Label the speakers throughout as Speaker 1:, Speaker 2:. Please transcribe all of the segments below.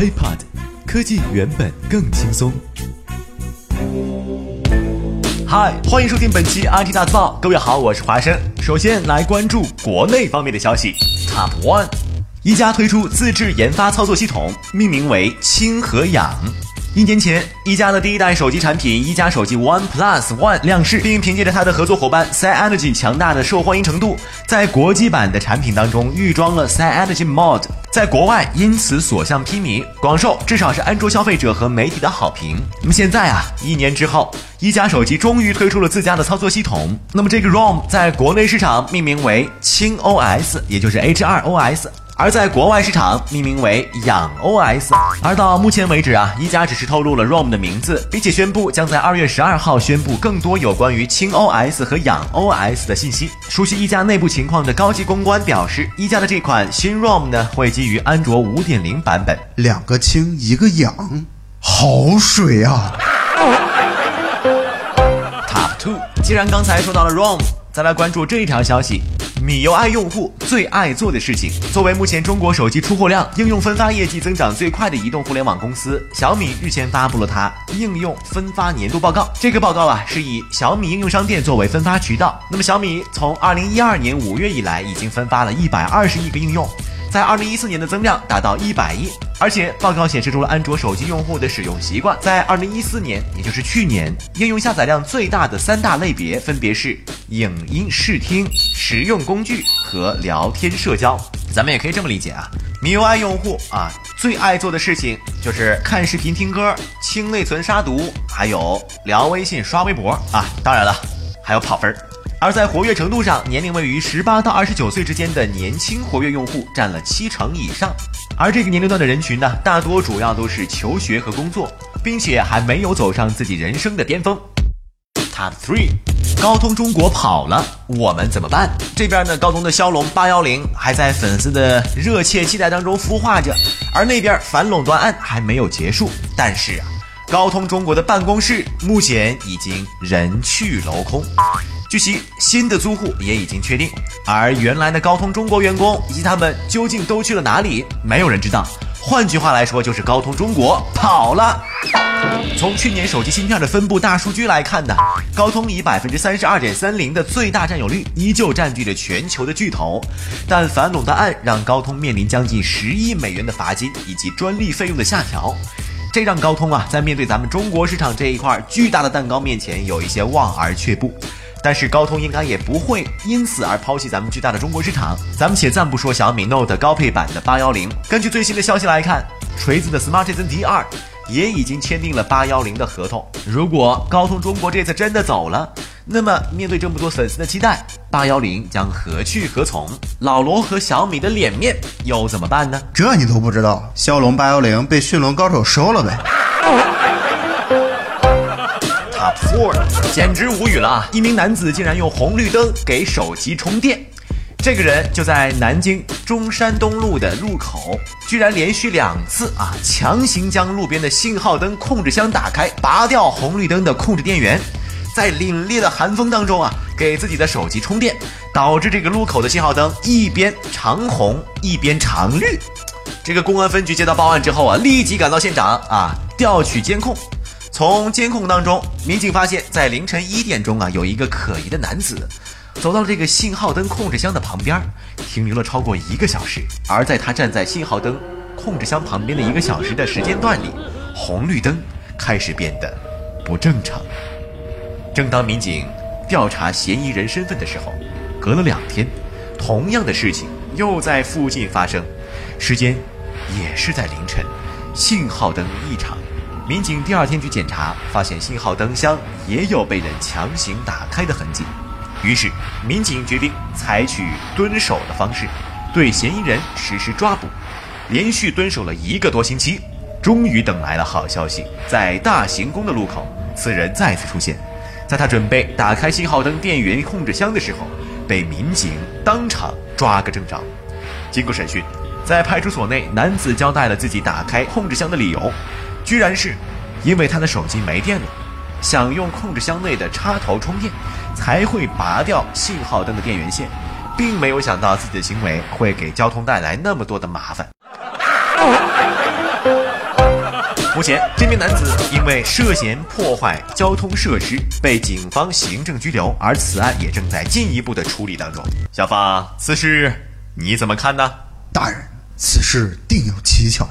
Speaker 1: HiPod，科技原本更轻松。嗨，欢迎收听本期 IT 大字报。各位好，我是华生。首先来关注国内方面的消息。Top One，一加推出自制研发操作系统，命名为氢和氧。一年前，一加的第一代手机产品一加手机 One Plus One 亮相，并凭借着它的合作伙伴 Synergy 强大的受欢迎程度，在国际版的产品当中预装了 Synergy Mod，在国外因此所向披靡，广受至少是安卓消费者和媒体的好评。那么现在啊，一年之后，一加手机终于推出了自家的操作系统。那么这个 ROM 在国内市场命名为轻 OS，也就是 H2OS。而在国外市场命名为氧 OS，而到目前为止啊，一加只是透露了 ROM 的名字，并且宣布将在二月十二号宣布更多有关于轻 OS 和氧 OS 的信息。熟悉一加内部情况的高级公关表示，一加的这款新 ROM 呢，会基于安卓五点零版本。
Speaker 2: 两个氢一个氧，好水啊
Speaker 1: ！Top two，既然刚才说到了 ROM，再来关注这一条消息。米 UI 用户最爱做的事情。作为目前中国手机出货量、应用分发业绩增长最快的移动互联网公司，小米日前发布了它应用分发年度报告。这个报告啊，是以小米应用商店作为分发渠道。那么，小米从二零一二年五月以来，已经分发了一百二十亿个应用。在二零一四年的增量达到一百亿，而且报告显示出了安卓手机用户的使用习惯。在二零一四年，也就是去年，应用下载量最大的三大类别分别是影音视听、实用工具和聊天社交。咱们也可以这么理解啊，MIUI 用户啊最爱做的事情就是看视频、听歌、清内存、杀毒，还有聊微信、刷微博啊。当然了，还有跑分儿。而在活跃程度上，年龄位于十八到二十九岁之间的年轻活跃用户占了七成以上，而这个年龄段的人群呢，大多主要都是求学和工作，并且还没有走上自己人生的巅峰。Top three，高通中国跑了，我们怎么办？这边呢，高通的骁龙八幺零还在粉丝的热切期待当中孵化着，而那边反垄断案还没有结束，但是啊，高通中国的办公室目前已经人去楼空。据悉，新的租户也已经确定，而原来的高通中国员工以及他们究竟都去了哪里，没有人知道。换句话来说，就是高通中国跑了。从去年手机芯片的分布大数据来看呢，高通以百分之三十二点三零的最大占有率，依旧占据着全球的巨头。但反垄断案让高通面临将近十亿美元的罚金以及专利费用的下调，这让高通啊在面对咱们中国市场这一块巨大的蛋糕面前，有一些望而却步。但是高通应该也不会因此而抛弃咱们巨大的中国市场。咱们且暂不说小米 Note 高配版的八幺零，根据最新的消息来看，锤子的 Smartisan D2 也已经签订了八幺零的合同。如果高通中国这次真的走了，那么面对这么多粉丝的期待，八幺零将何去何从？老罗和小米的脸面又怎么办呢？
Speaker 2: 这你都不知道？骁龙八幺零被驯龙高手收了呗
Speaker 1: 简直无语了啊！一名男子竟然用红绿灯给手机充电，这个人就在南京中山东路的入口，居然连续两次啊，强行将路边的信号灯控制箱打开，拔掉红绿灯的控制电源，在凛冽的寒风当中啊，给自己的手机充电，导致这个路口的信号灯一边长红一边长绿。这个公安分局接到报案之后啊，立即赶到现场啊，调取监控。从监控当中，民警发现，在凌晨一点钟啊，有一个可疑的男子走到了这个信号灯控制箱的旁边，停留了超过一个小时。而在他站在信号灯控制箱旁边的一个小时的时间段里，红绿灯开始变得不正常。正当民警调查嫌疑人身份的时候，隔了两天，同样的事情又在附近发生，时间也是在凌晨，信号灯异常。民警第二天去检查，发现信号灯箱也有被人强行打开的痕迹。于是，民警决定采取蹲守的方式，对嫌疑人实施抓捕。连续蹲守了一个多星期，终于等来了好消息。在大行宫的路口，此人再次出现。在他准备打开信号灯电源控制箱的时候，被民警当场抓个正着。经过审讯，在派出所内，男子交代了自己打开控制箱的理由。居然是，因为他的手机没电了，想用控制箱内的插头充电，才会拔掉信号灯的电源线，并没有想到自己的行为会给交通带来那么多的麻烦。目前，这名男子因为涉嫌破坏交通设施被警方行政拘留，而此案也正在进一步的处理当中。小芳，此事你怎么看呢？
Speaker 2: 大人，此事定有蹊跷。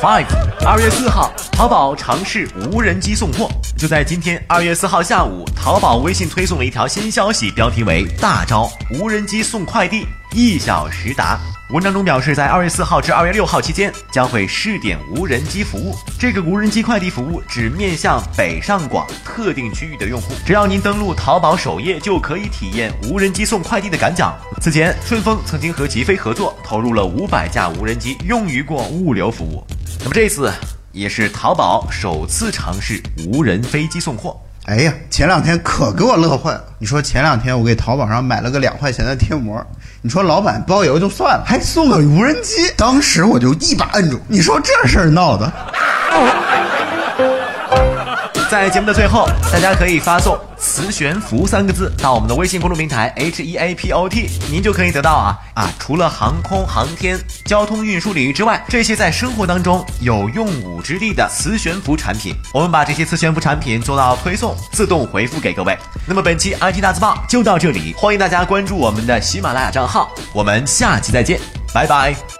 Speaker 1: Five，二月四号，淘宝尝试无人机送货。就在今天，二月四号下午，淘宝微信推送了一条新消息，标题为“大招无人机送快递，一小时达”。文章中表示，在二月四号至二月六号期间，将会试点无人机服务。这个无人机快递服务只面向北上广特定区域的用户，只要您登录淘宝首页，就可以体验无人机送快递的感脚。此前，顺丰曾经和极飞合作，投入了五百架无人机，用于过物流服务。那么这次也是淘宝首次尝试无人飞机送货。
Speaker 2: 哎呀，前两天可给我乐坏了。你说前两天我给淘宝上买了个两块钱的贴膜，你说老板包邮就算了，还送个无人机，当时我就一把摁住。你说这事儿闹的。
Speaker 1: 在节目的最后，大家可以发送“磁悬浮”三个字到我们的微信公众平台 H E A P O T，您就可以得到啊啊！除了航空航天、交通运输领域之外，这些在生活当中有用武之地的磁悬浮产品，我们把这些磁悬浮产品做到推送，自动回复给各位。那么本期 IT 大字报就到这里，欢迎大家关注我们的喜马拉雅账号，我们下期再见，拜拜。